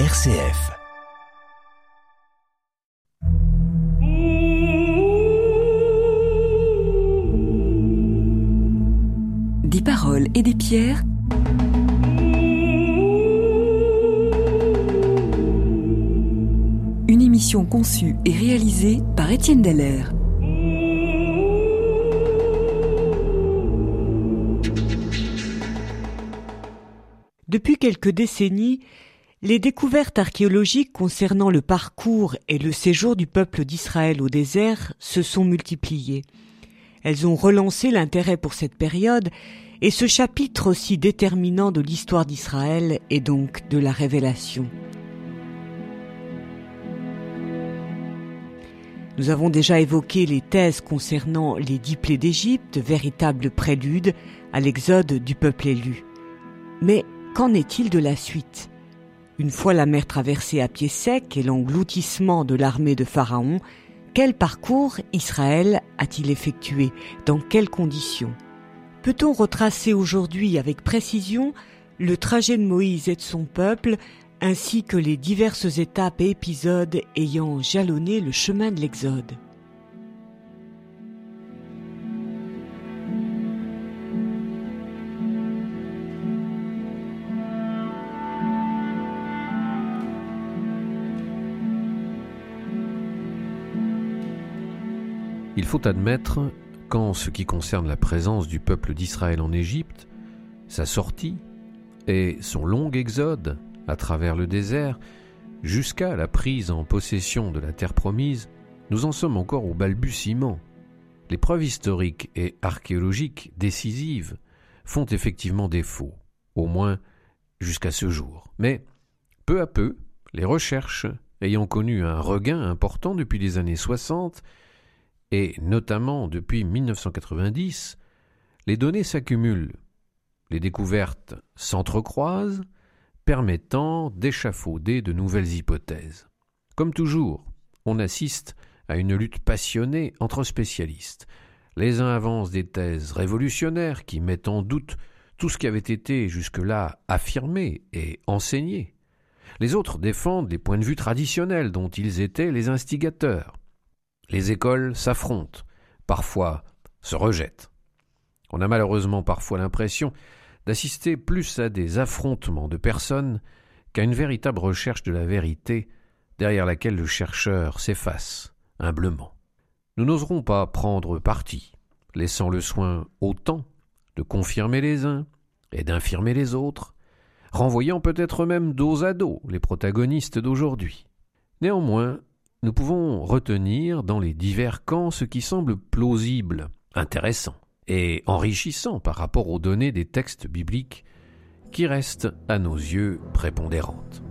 RCF. Des paroles et des pierres. Une émission conçue et réalisée par Étienne Dallaire. Depuis quelques décennies, les découvertes archéologiques concernant le parcours et le séjour du peuple d'Israël au désert se sont multipliées. Elles ont relancé l'intérêt pour cette période et ce chapitre aussi déterminant de l'histoire d'Israël et donc de la révélation. Nous avons déjà évoqué les thèses concernant les dix plaies d'Égypte, véritable prélude à l'exode du peuple élu. Mais qu'en est-il de la suite? Une fois la mer traversée à pied sec et l'engloutissement de l'armée de Pharaon, quel parcours Israël a-t-il effectué? Dans quelles conditions? Peut-on retracer aujourd'hui avec précision le trajet de Moïse et de son peuple ainsi que les diverses étapes et épisodes ayant jalonné le chemin de l'Exode? Il faut admettre qu'en ce qui concerne la présence du peuple d'Israël en Égypte, sa sortie et son long exode à travers le désert, jusqu'à la prise en possession de la terre promise, nous en sommes encore au balbutiement. Les preuves historiques et archéologiques décisives font effectivement défaut, au moins jusqu'à ce jour. Mais, peu à peu, les recherches ayant connu un regain important depuis les années 60, et notamment depuis 1990, les données s'accumulent, les découvertes s'entrecroisent, permettant d'échafauder de nouvelles hypothèses. Comme toujours, on assiste à une lutte passionnée entre spécialistes. Les uns avancent des thèses révolutionnaires qui mettent en doute tout ce qui avait été jusque-là affirmé et enseigné. Les autres défendent les points de vue traditionnels dont ils étaient les instigateurs. Les écoles s'affrontent, parfois se rejettent. On a malheureusement parfois l'impression d'assister plus à des affrontements de personnes qu'à une véritable recherche de la vérité derrière laquelle le chercheur s'efface humblement. Nous n'oserons pas prendre parti, laissant le soin au temps de confirmer les uns et d'infirmer les autres, renvoyant peut-être même dos à dos les protagonistes d'aujourd'hui. Néanmoins, nous pouvons retenir dans les divers camps ce qui semble plausible, intéressant et enrichissant par rapport aux données des textes bibliques qui restent à nos yeux prépondérantes.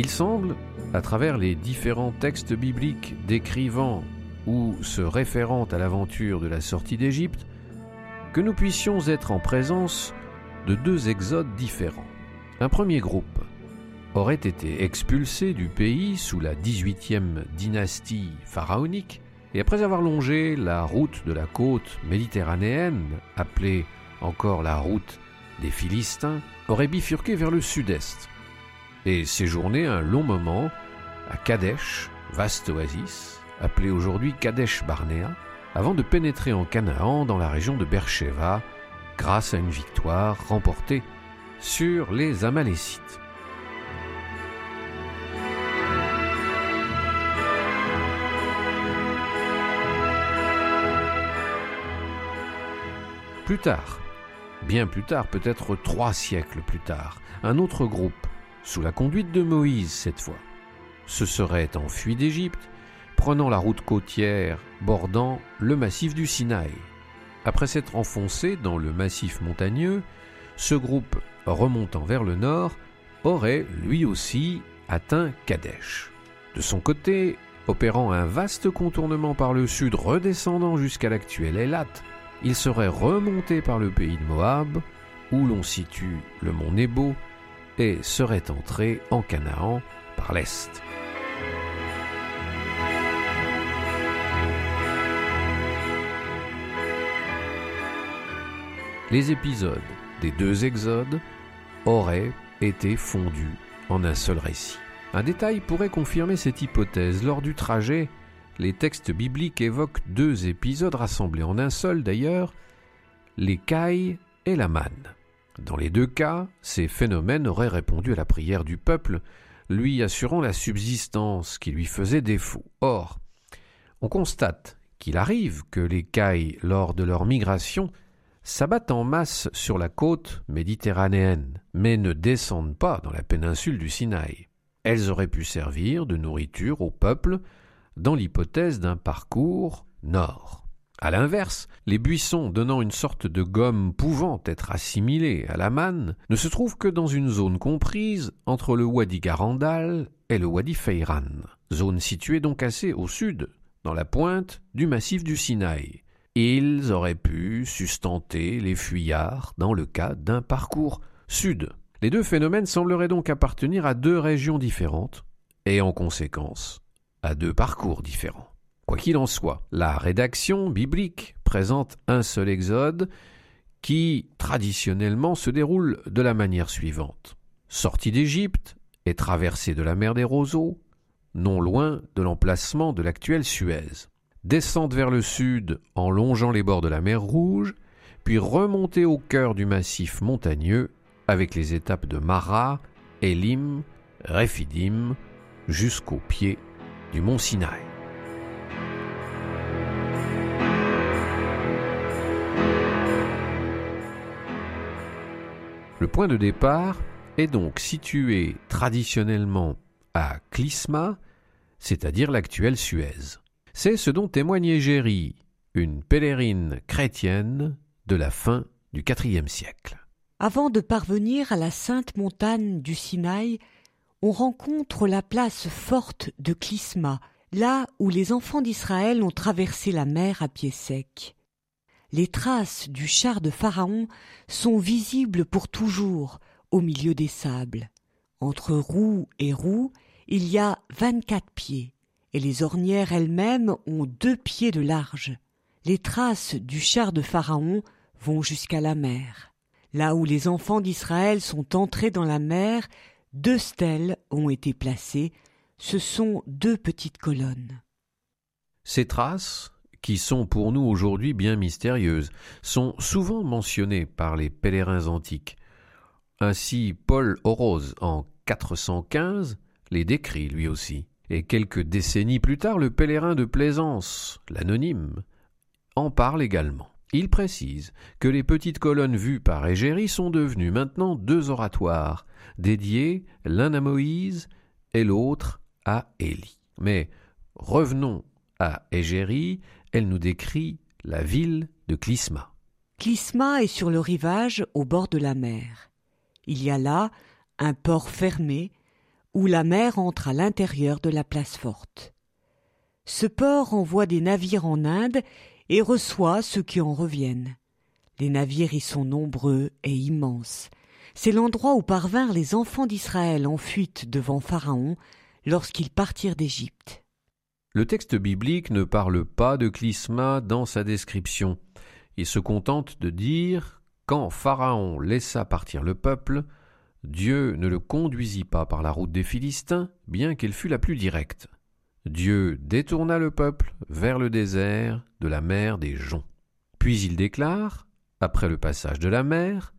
Il semble, à travers les différents textes bibliques décrivant ou se référant à l'aventure de la sortie d'Égypte, que nous puissions être en présence de deux exodes différents. Un premier groupe aurait été expulsé du pays sous la 18e dynastie pharaonique, et après avoir longé la route de la côte méditerranéenne, appelée encore la route des Philistins, aurait bifurqué vers le sud-est, et séjourné un long moment à Kadesh, vaste oasis, appelée aujourd'hui Kadesh Barnea, avant de pénétrer en Canaan dans la région de Beersheba grâce à une victoire remportée sur les Amalécites. Plus tard, bien plus tard, peut-être trois siècles plus tard, un autre groupe, sous la conduite de Moïse cette fois, se serait enfui d'Égypte prenant la route côtière bordant le massif du Sinaï. Après s'être enfoncé dans le massif montagneux, ce groupe remontant vers le nord aurait lui aussi atteint Kadesh. De son côté, opérant un vaste contournement par le sud redescendant jusqu'à l'actuel Elat, il serait remonté par le pays de Moab, où l'on situe le mont Nebo, et serait entré en Canaan par l'est. Les épisodes des deux exodes auraient été fondus en un seul récit. Un détail pourrait confirmer cette hypothèse. Lors du trajet, les textes bibliques évoquent deux épisodes rassemblés en un seul d'ailleurs, les cailles et la manne. Dans les deux cas, ces phénomènes auraient répondu à la prière du peuple, lui assurant la subsistance qui lui faisait défaut. Or, on constate qu'il arrive que les cailles, lors de leur migration, s'abattent en masse sur la côte méditerranéenne, mais ne descendent pas dans la péninsule du Sinaï. Elles auraient pu servir de nourriture au peuple dans l'hypothèse d'un parcours nord. À l'inverse, les buissons donnant une sorte de gomme pouvant être assimilée à la manne ne se trouvent que dans une zone comprise entre le Wadi Garandal et le Wadi Feiran, zone située donc assez au sud, dans la pointe du massif du Sinaï. Ils auraient pu sustenter les fuyards dans le cas d'un parcours sud. Les deux phénomènes sembleraient donc appartenir à deux régions différentes, et en conséquence à deux parcours différents. Quoi qu'il en soit, la rédaction biblique présente un seul exode qui, traditionnellement, se déroule de la manière suivante. Sortie d'Égypte et traversée de la mer des Roseaux, non loin de l'emplacement de l'actuelle Suez. Descente vers le sud en longeant les bords de la mer Rouge, puis remonter au cœur du massif montagneux avec les étapes de Mara, Elim, Rephidim, jusqu'au pied du mont Sinaï. Le point de départ est donc situé traditionnellement à Clisma, c'est-à-dire l'actuelle Suez. C'est ce dont témoigne Égérie, une pèlerine chrétienne de la fin du IVe siècle. Avant de parvenir à la sainte montagne du Sinaï, on rencontre la place forte de Clisma, là où les enfants d'Israël ont traversé la mer à pied sec. Les traces du char de Pharaon sont visibles pour toujours au milieu des sables. Entre roue et roue, il y a vingt-quatre pieds, et les ornières elles-mêmes ont deux pieds de large. Les traces du char de Pharaon vont jusqu'à la mer. Là où les enfants d'Israël sont entrés dans la mer, deux stèles ont été placées. Ce sont deux petites colonnes. Ces traces, qui sont pour nous aujourd'hui bien mystérieuses, sont souvent mentionnées par les pèlerins antiques. Ainsi, Paul Orose, en 415, les décrit lui aussi. Et quelques décennies plus tard, le pèlerin de Plaisance, l'anonyme, en parle également. Il précise que les petites colonnes vues par Égérie sont devenues maintenant deux oratoires, dédiés l'un à Moïse et l'autre à Élie. Mais revenons à Égérie, elle nous décrit la ville de Clisma. Clisma est sur le rivage au bord de la mer. Il y a là un port fermé où la mer entre à l'intérieur de la place forte. Ce port envoie des navires en Inde et reçoit ceux qui en reviennent. Les navires y sont nombreux et immenses. C'est l'endroit où parvinrent les enfants d'Israël en fuite devant Pharaon lorsqu'ils partirent d'Égypte. Le texte biblique ne parle pas de Clisma dans sa description. Il se contente de dire quand Pharaon laissa partir le peuple, Dieu ne le conduisit pas par la route des Philistins, bien qu'elle fût la plus directe. Dieu détourna le peuple vers le désert de la mer des joncs. Puis il déclare, après le passage de la mer,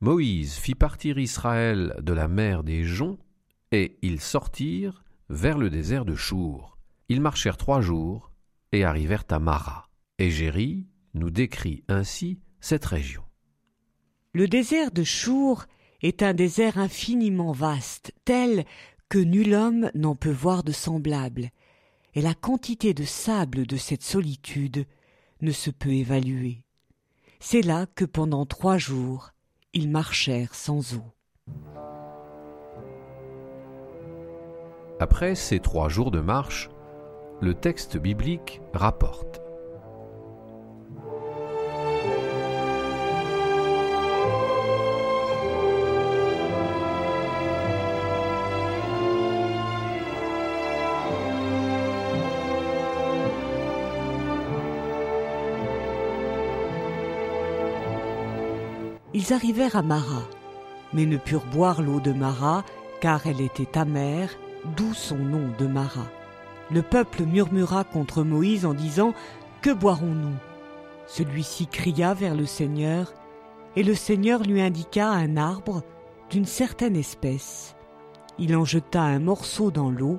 Moïse fit partir Israël de la mer des joncs, et ils sortirent vers le désert de Chour. Ils marchèrent trois jours et arrivèrent à Mara. Et Géry nous décrit ainsi cette région. Le désert de Chour est un désert infiniment vaste, tel que nul homme n'en peut voir de semblable. et la quantité de sable de cette solitude ne se peut évaluer. C'est là que pendant trois jours ils marchèrent sans eau. Après ces trois jours de marche, le texte biblique rapporte Ils arrivèrent à Mara, mais ne purent boire l'eau de Mara, car elle était amère, d'où son nom de Mara. Le peuple murmura contre Moïse en disant Que boirons-nous? Celui-ci cria vers le Seigneur, et le Seigneur lui indiqua un arbre d'une certaine espèce. Il en jeta un morceau dans l'eau,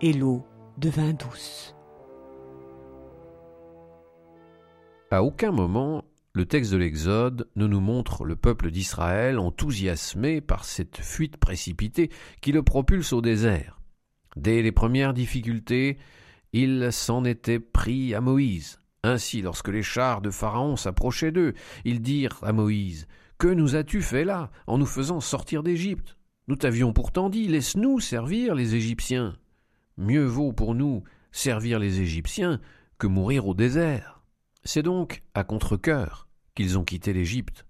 et l'eau devint douce. À aucun moment le texte de l'Exode ne nous montre le peuple d'Israël enthousiasmé par cette fuite précipitée qui le propulse au désert. Dès les premières difficultés, il s'en était pris à Moïse. Ainsi, lorsque les chars de Pharaon s'approchaient d'eux, ils dirent à Moïse Que nous as-tu fait là, en nous faisant sortir d'Égypte? Nous t'avions pourtant dit Laisse-nous servir les Égyptiens. Mieux vaut pour nous servir les Égyptiens que mourir au désert. C'est donc à contre-cœur qu'ils ont quitté l'Égypte,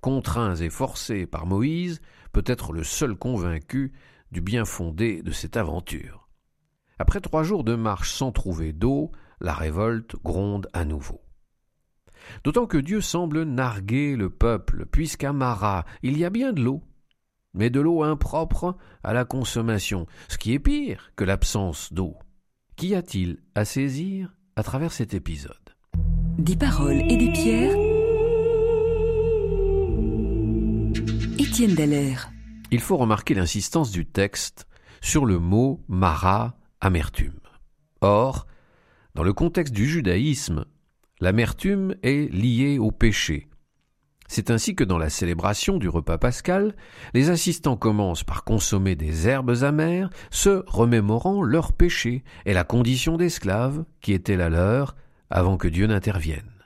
contraints et forcés par Moïse, peut-être le seul convaincu du bien fondé de cette aventure. Après trois jours de marche sans trouver d'eau, la révolte gronde à nouveau. D'autant que Dieu semble narguer le peuple, puisqu'à Mara il y a bien de l'eau, mais de l'eau impropre à la consommation, ce qui est pire que l'absence d'eau. Qu'y a-t-il à saisir à travers cet épisode? Des paroles et des pierres? Étienne Dallaire. Il faut remarquer l'insistance du texte sur le mot mara, amertume. Or, dans le contexte du judaïsme, l'amertume est liée au péché. C'est ainsi que dans la célébration du repas pascal, les assistants commencent par consommer des herbes amères, se remémorant leur péché et la condition d'esclave qui était la leur avant que Dieu n'intervienne.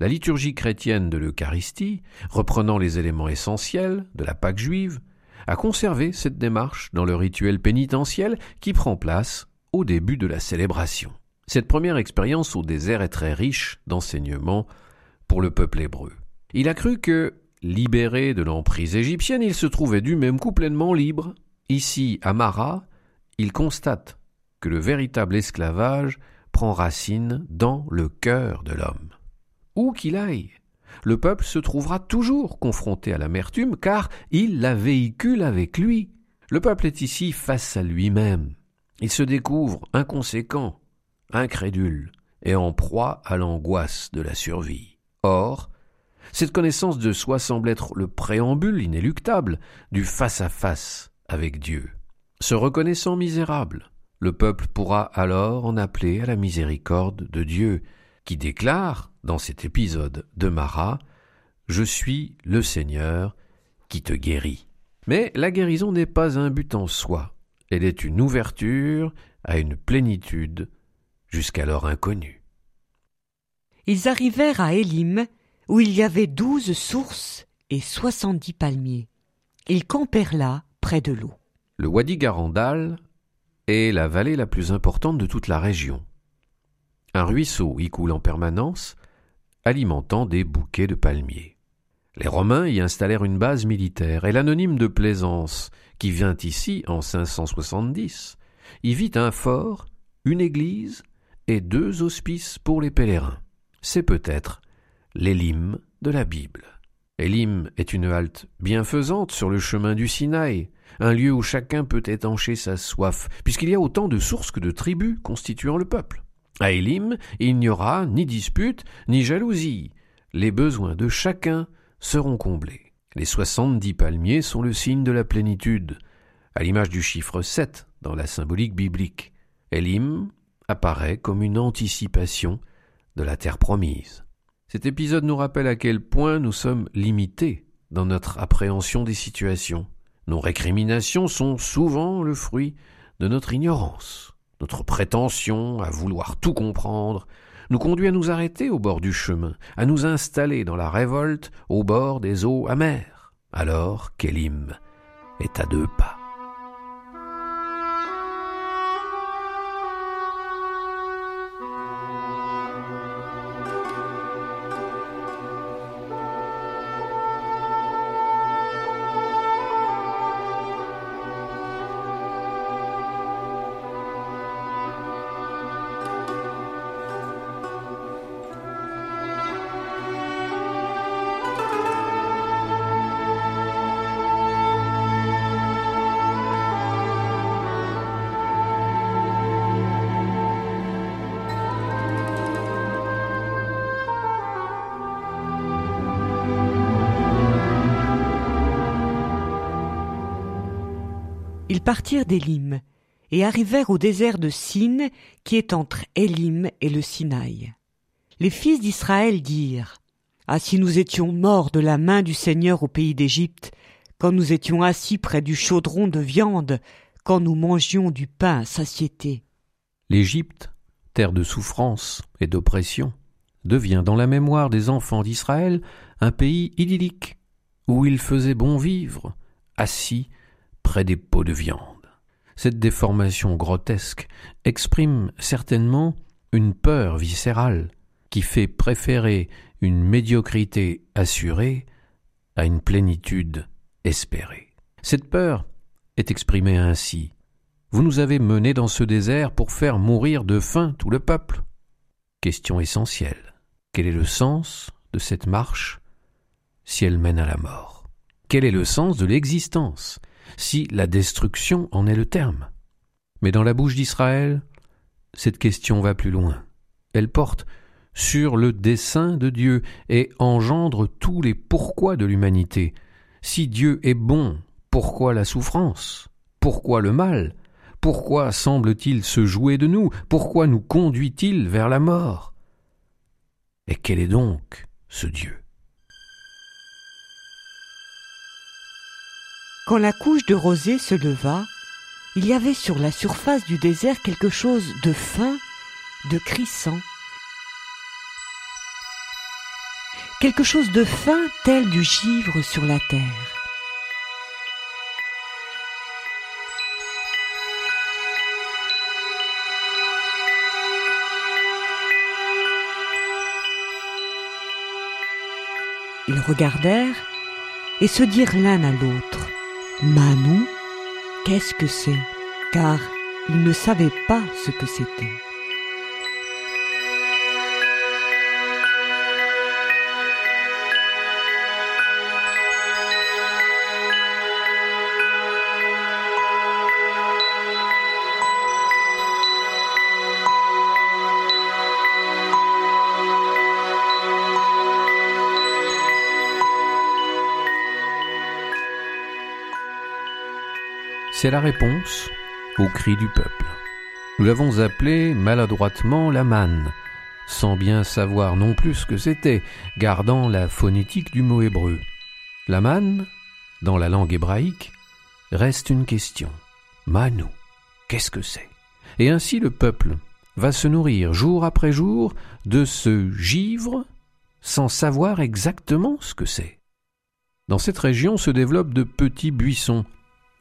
La liturgie chrétienne de l'Eucharistie, reprenant les éléments essentiels de la Pâque juive, a conservé cette démarche dans le rituel pénitentiel qui prend place au début de la célébration. Cette première expérience au désert est très riche d'enseignements pour le peuple hébreu. Il a cru que, libéré de l'emprise égyptienne, il se trouvait du même coup pleinement libre. Ici, à Mara, il constate que le véritable esclavage prend racine dans le cœur de l'homme où qu'il aille. Le peuple se trouvera toujours confronté à l'amertume car il la véhicule avec lui. Le peuple est ici face à lui-même. Il se découvre inconséquent, incrédule et en proie à l'angoisse de la survie. Or, cette connaissance de soi semble être le préambule inéluctable du face-à-face avec Dieu. Se reconnaissant misérable, le peuple pourra alors en appeler à la miséricorde de Dieu, qui déclare dans cet épisode de Mara, Je suis le Seigneur qui te guérit. Mais la guérison n'est pas un but en soi, elle est une ouverture à une plénitude jusqu'alors inconnue. Ils arrivèrent à Élim, où il y avait douze sources et soixante-dix palmiers. Ils campèrent là, près de l'eau. Le Wadi Garandal est la vallée la plus importante de toute la région. Un ruisseau y coule en permanence, alimentant des bouquets de palmiers. Les Romains y installèrent une base militaire, et l'anonyme de Plaisance, qui vint ici en 570, y vit un fort, une église et deux hospices pour les pèlerins. C'est peut-être l'Élim de la Bible. Élim est une halte bienfaisante sur le chemin du Sinaï, un lieu où chacun peut étancher sa soif, puisqu'il y a autant de sources que de tribus constituant le peuple. À Élim, il n'y aura ni dispute, ni jalousie. Les besoins de chacun seront comblés. Les soixante-dix palmiers sont le signe de la plénitude, à l'image du chiffre sept dans la symbolique biblique. Élim apparaît comme une anticipation de la terre promise. Cet épisode nous rappelle à quel point nous sommes limités dans notre appréhension des situations. Nos récriminations sont souvent le fruit de notre ignorance. Notre prétention à vouloir tout comprendre nous conduit à nous arrêter au bord du chemin, à nous installer dans la révolte au bord des eaux amères. Alors Kélim est à deux pas. Partirent d'Élim et arrivèrent au désert de Sin qui est entre Élim et le Sinaï. Les fils d'Israël dirent Ah si nous étions morts de la main du Seigneur au pays d'Égypte, quand nous étions assis près du chaudron de viande, quand nous mangions du pain à satiété. L'Égypte, terre de souffrance et d'oppression, devient dans la mémoire des enfants d'Israël un pays idyllique, où il faisait bon vivre, assis près des pots de viande. Cette déformation grotesque exprime certainement une peur viscérale qui fait préférer une médiocrité assurée à une plénitude espérée. Cette peur est exprimée ainsi. Vous nous avez menés dans ce désert pour faire mourir de faim tout le peuple. Question essentielle. Quel est le sens de cette marche si elle mène à la mort? Quel est le sens de l'existence? Si la destruction en est le terme. Mais dans la bouche d'Israël, cette question va plus loin. Elle porte sur le dessein de Dieu et engendre tous les pourquoi de l'humanité. Si Dieu est bon, pourquoi la souffrance? Pourquoi le mal? Pourquoi semble-t-il se jouer de nous? Pourquoi nous conduit-il vers la mort? Et quel est donc ce Dieu? Quand la couche de rosée se leva, il y avait sur la surface du désert quelque chose de fin, de crissant. Quelque chose de fin tel du givre sur la terre. Ils regardèrent et se dirent l'un à l'autre. Manou, qu'est-ce que c'est? Car il ne savait pas ce que c'était. La réponse au cri du peuple. Nous l'avons appelé maladroitement la sans bien savoir non plus ce que c'était, gardant la phonétique du mot hébreu. La dans la langue hébraïque, reste une question. Manou, qu'est-ce que c'est? Et ainsi le peuple va se nourrir jour après jour de ce givre sans savoir exactement ce que c'est. Dans cette région se développent de petits buissons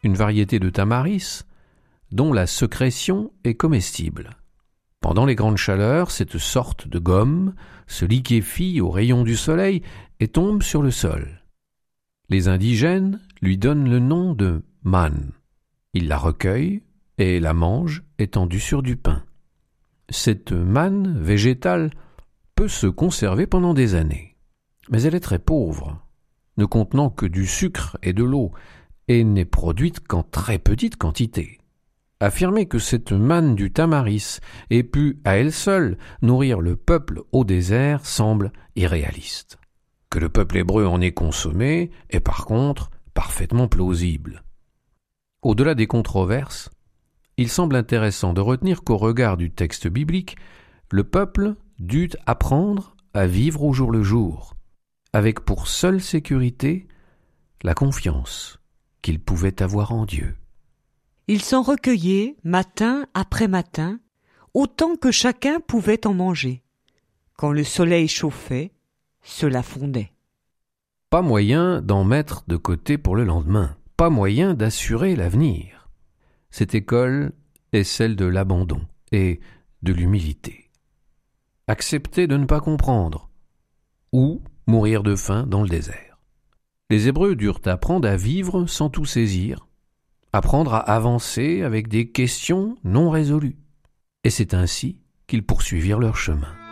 une variété de tamaris dont la sécrétion est comestible. Pendant les grandes chaleurs, cette sorte de gomme se liquéfie aux rayons du soleil et tombe sur le sol. Les indigènes lui donnent le nom de man. Ils la recueillent et la mangent étendue sur du pain. Cette manne végétale peut se conserver pendant des années, mais elle est très pauvre, ne contenant que du sucre et de l'eau, et n'est produite qu'en très petite quantité. Affirmer que cette manne du tamaris ait pu à elle seule nourrir le peuple au désert semble irréaliste. Que le peuple hébreu en ait consommé est par contre parfaitement plausible. Au-delà des controverses, il semble intéressant de retenir qu'au regard du texte biblique, le peuple dut apprendre à vivre au jour le jour, avec pour seule sécurité la confiance qu'il pouvait avoir en Dieu. Ils s'en recueillaient matin après matin, autant que chacun pouvait en manger. Quand le soleil chauffait, cela fondait. Pas moyen d'en mettre de côté pour le lendemain, pas moyen d'assurer l'avenir. Cette école est celle de l'abandon et de l'humilité. Accepter de ne pas comprendre, ou mourir de faim dans le désert. Les Hébreux durent apprendre à vivre sans tout saisir, apprendre à avancer avec des questions non résolues. Et c'est ainsi qu'ils poursuivirent leur chemin.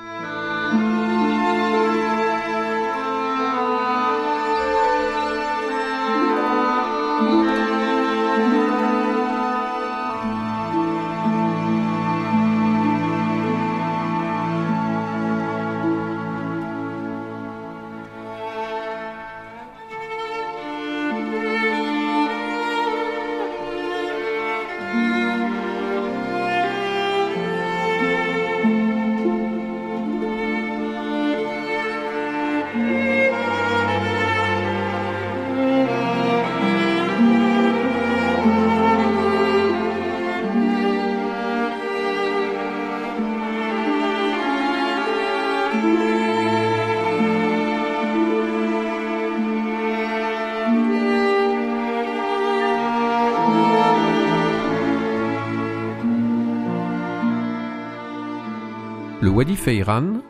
Feiran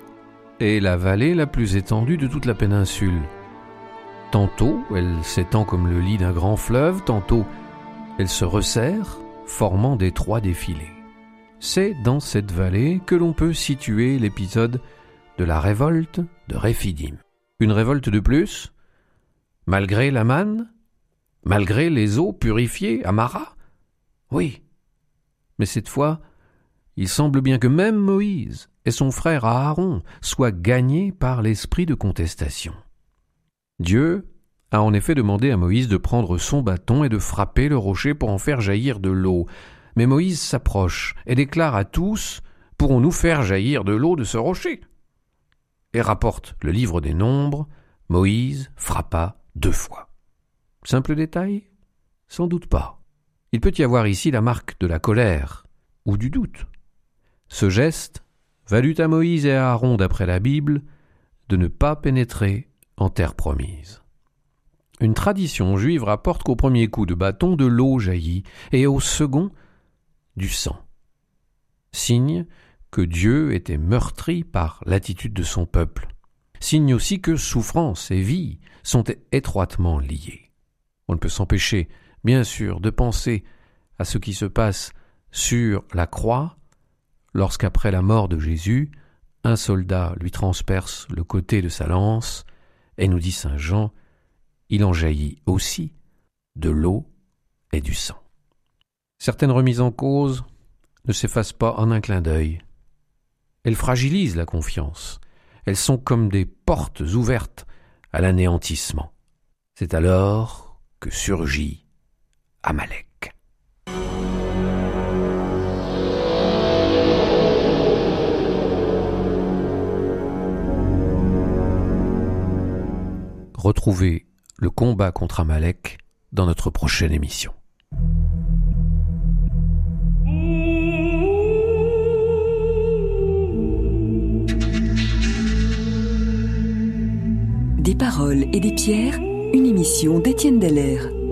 est la vallée la plus étendue de toute la péninsule. Tantôt elle s'étend comme le lit d'un grand fleuve, tantôt elle se resserre, formant d'étroits défilés. C'est dans cette vallée que l'on peut situer l'épisode de la révolte de Réphidim. Une révolte de plus Malgré la manne Malgré les eaux purifiées à Mara Oui. Mais cette fois, il semble bien que même Moïse et son frère Aaron soient gagnés par l'esprit de contestation. Dieu a en effet demandé à Moïse de prendre son bâton et de frapper le rocher pour en faire jaillir de l'eau. Mais Moïse s'approche et déclare à tous Pourrons-nous faire jaillir de l'eau de ce rocher? Et rapporte le livre des Nombres Moïse frappa deux fois. Simple détail? Sans doute pas. Il peut y avoir ici la marque de la colère ou du doute. Ce geste valut à Moïse et à Aaron, d'après la Bible, de ne pas pénétrer en terre promise. Une tradition juive rapporte qu'au premier coup de bâton de l'eau jaillit, et au second du sang. Signe que Dieu était meurtri par l'attitude de son peuple. Signe aussi que souffrance et vie sont étroitement liées. On ne peut s'empêcher, bien sûr, de penser à ce qui se passe sur la croix lorsqu'après la mort de Jésus, un soldat lui transperce le côté de sa lance, et nous dit Saint Jean, il en jaillit aussi de l'eau et du sang. Certaines remises en cause ne s'effacent pas en un clin d'œil. Elles fragilisent la confiance. Elles sont comme des portes ouvertes à l'anéantissement. C'est alors que surgit Amalek. Retrouvez le combat contre Amalek dans notre prochaine émission. Des paroles et des pierres, une émission d'Étienne Deller.